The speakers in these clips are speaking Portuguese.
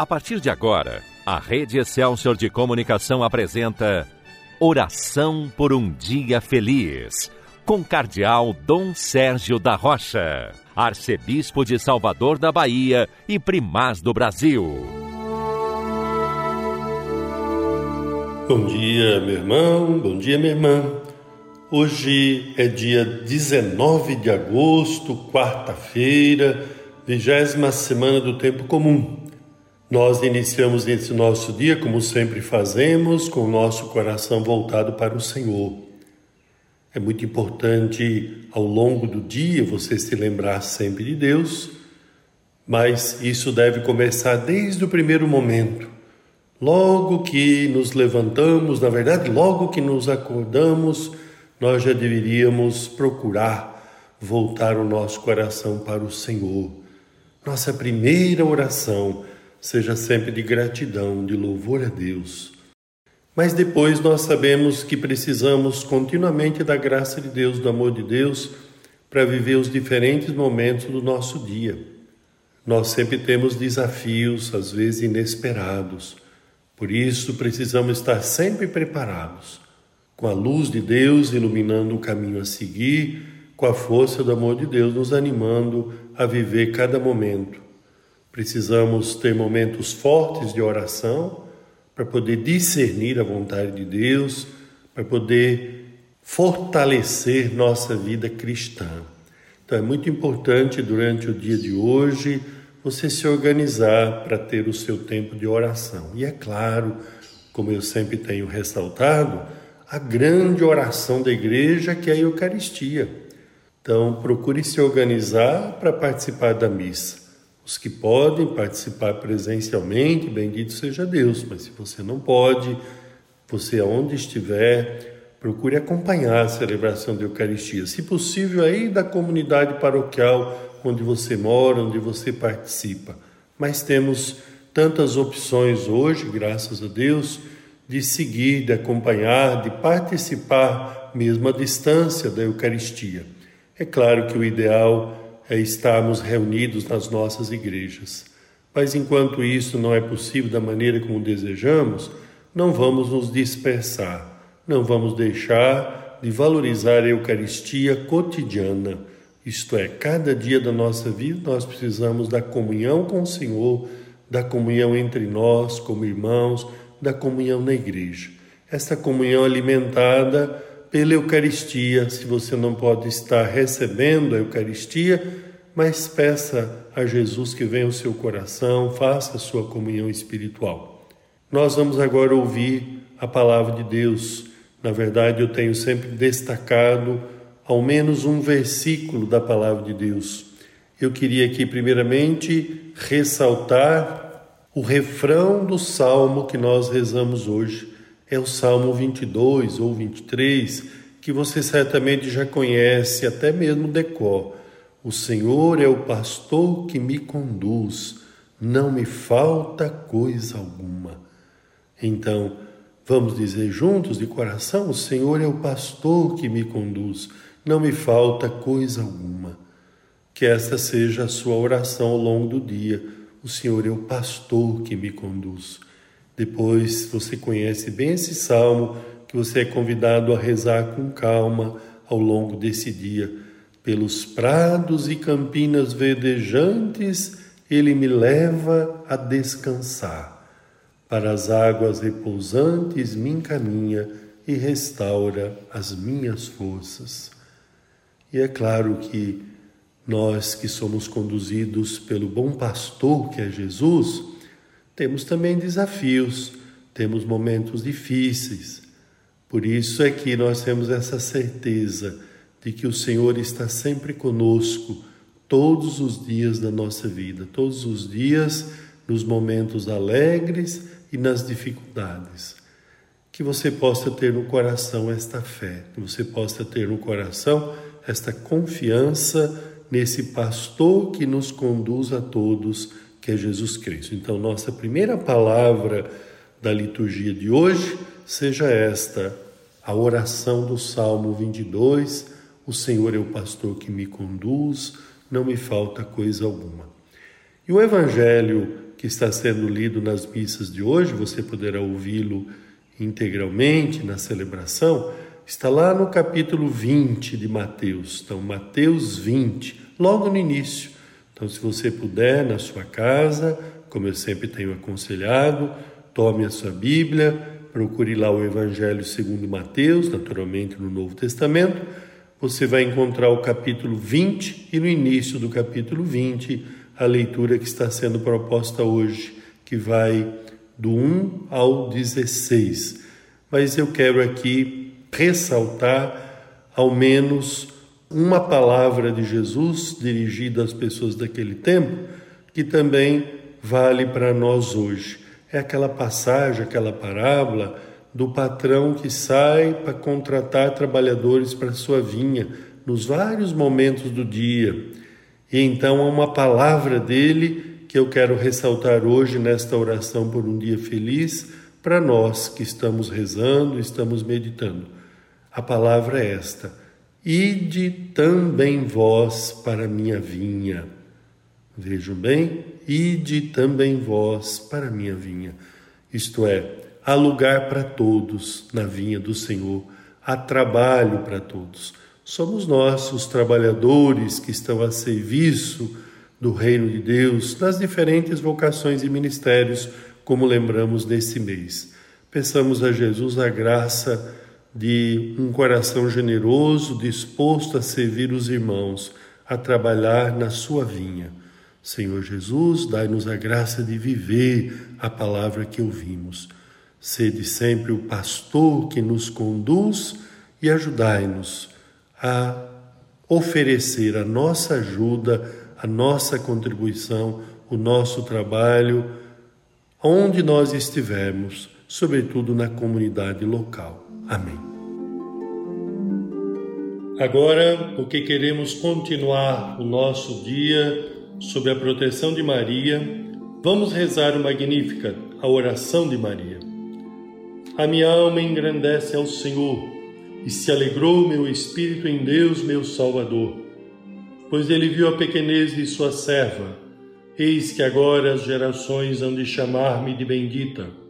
A partir de agora, a Rede Excelsior de Comunicação apresenta Oração por um Dia Feliz, com Cardeal Dom Sérgio da Rocha, Arcebispo de Salvador da Bahia e Primaz do Brasil. Bom dia, meu irmão, bom dia, minha irmã. Hoje é dia 19 de agosto, quarta-feira, vigésima semana do tempo comum. Nós iniciamos esse nosso dia, como sempre fazemos, com o nosso coração voltado para o Senhor. É muito importante ao longo do dia você se lembrar sempre de Deus, mas isso deve começar desde o primeiro momento. Logo que nos levantamos, na verdade, logo que nos acordamos, nós já deveríamos procurar voltar o nosso coração para o Senhor. Nossa primeira oração seja sempre de gratidão, de louvor a Deus. Mas depois nós sabemos que precisamos continuamente da graça de Deus, do amor de Deus, para viver os diferentes momentos do nosso dia. Nós sempre temos desafios, às vezes inesperados. Por isso precisamos estar sempre preparados, com a luz de Deus iluminando o caminho a seguir, com a força do amor de Deus nos animando a viver cada momento Precisamos ter momentos fortes de oração para poder discernir a vontade de Deus, para poder fortalecer nossa vida cristã. Então é muito importante durante o dia de hoje você se organizar para ter o seu tempo de oração. E é claro, como eu sempre tenho ressaltado, a grande oração da igreja que é a Eucaristia. Então procure se organizar para participar da missa. Os que podem participar presencialmente, bendito seja Deus, mas se você não pode, você aonde estiver, procure acompanhar a celebração da Eucaristia. Se possível, aí da comunidade paroquial onde você mora, onde você participa. Mas temos tantas opções hoje, graças a Deus, de seguir, de acompanhar, de participar mesmo à distância da Eucaristia. É claro que o ideal é estarmos reunidos nas nossas igrejas. Mas enquanto isso não é possível da maneira como desejamos, não vamos nos dispersar, não vamos deixar de valorizar a Eucaristia cotidiana. Isto é, cada dia da nossa vida nós precisamos da comunhão com o Senhor, da comunhão entre nós como irmãos, da comunhão na igreja. Esta comunhão alimentada pela Eucaristia. Se você não pode estar recebendo a Eucaristia, mas peça a Jesus que venha ao seu coração, faça a sua comunhão espiritual. Nós vamos agora ouvir a palavra de Deus. Na verdade, eu tenho sempre destacado ao menos um versículo da palavra de Deus. Eu queria aqui, primeiramente, ressaltar o refrão do salmo que nós rezamos hoje é o Salmo 22 ou 23, que você certamente já conhece, até mesmo decor. O Senhor é o pastor que me conduz, não me falta coisa alguma. Então, vamos dizer juntos de coração: O Senhor é o pastor que me conduz, não me falta coisa alguma. Que esta seja a sua oração ao longo do dia. O Senhor é o pastor que me conduz. Depois você conhece bem esse salmo que você é convidado a rezar com calma ao longo desse dia. Pelos prados e campinas verdejantes, ele me leva a descansar. Para as águas repousantes me encaminha e restaura as minhas forças. E é claro que nós que somos conduzidos pelo bom pastor que é Jesus, temos também desafios, temos momentos difíceis. Por isso é que nós temos essa certeza de que o Senhor está sempre conosco todos os dias da nossa vida, todos os dias nos momentos alegres e nas dificuldades. Que você possa ter no coração esta fé, que você possa ter no coração esta confiança nesse pastor que nos conduz a todos que é Jesus Cristo. Então, nossa primeira palavra da liturgia de hoje seja esta, a oração do Salmo 22, o Senhor é o pastor que me conduz, não me falta coisa alguma. E o evangelho que está sendo lido nas missas de hoje, você poderá ouvi-lo integralmente na celebração, está lá no capítulo 20 de Mateus. Então, Mateus 20, logo no início. Então, se você puder, na sua casa, como eu sempre tenho aconselhado, tome a sua Bíblia, procure lá o Evangelho segundo Mateus, naturalmente no Novo Testamento. Você vai encontrar o capítulo 20 e no início do capítulo 20 a leitura que está sendo proposta hoje, que vai do 1 ao 16. Mas eu quero aqui ressaltar ao menos uma palavra de Jesus dirigida às pessoas daquele tempo, que também vale para nós hoje. É aquela passagem, aquela parábola do patrão que sai para contratar trabalhadores para sua vinha nos vários momentos do dia e então há uma palavra dele que eu quero ressaltar hoje nesta oração por um dia feliz para nós que estamos rezando, estamos meditando. A palavra é esta: Ide também vós para minha vinha. Vejam bem, ide também vós para minha vinha. Isto é, há lugar para todos na vinha do Senhor, há trabalho para todos somos nós, os trabalhadores que estão a serviço do reino de Deus nas diferentes vocações e ministérios, como lembramos nesse mês. Peçamos a Jesus a graça de um coração generoso, disposto a servir os irmãos, a trabalhar na sua vinha. Senhor Jesus, dai-nos a graça de viver a palavra que ouvimos. Sede sempre o pastor que nos conduz e ajudai-nos a oferecer a nossa ajuda, a nossa contribuição, o nosso trabalho, onde nós estivermos, sobretudo na comunidade local. Amém. Agora, porque queremos continuar o nosso dia sob a proteção de Maria, vamos rezar o Magnífica, a oração de Maria. A minha alma engrandece ao Senhor e se alegrou meu espírito em Deus, meu Salvador, pois ele viu a pequenez de sua serva. Eis que agora as gerações hão de chamar-me de bendita.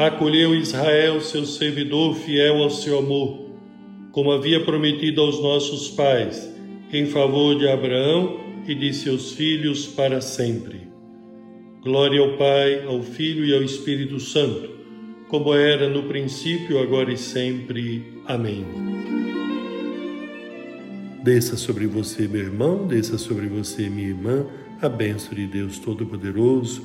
Acolheu Israel, seu servidor fiel ao seu amor, como havia prometido aos nossos pais, em favor de Abraão e de seus filhos para sempre. Glória ao Pai, ao Filho e ao Espírito Santo como era no princípio, agora e sempre. Amém. Desça sobre você, meu irmão, desça sobre você, minha irmã, a bênção de Deus Todo-Poderoso,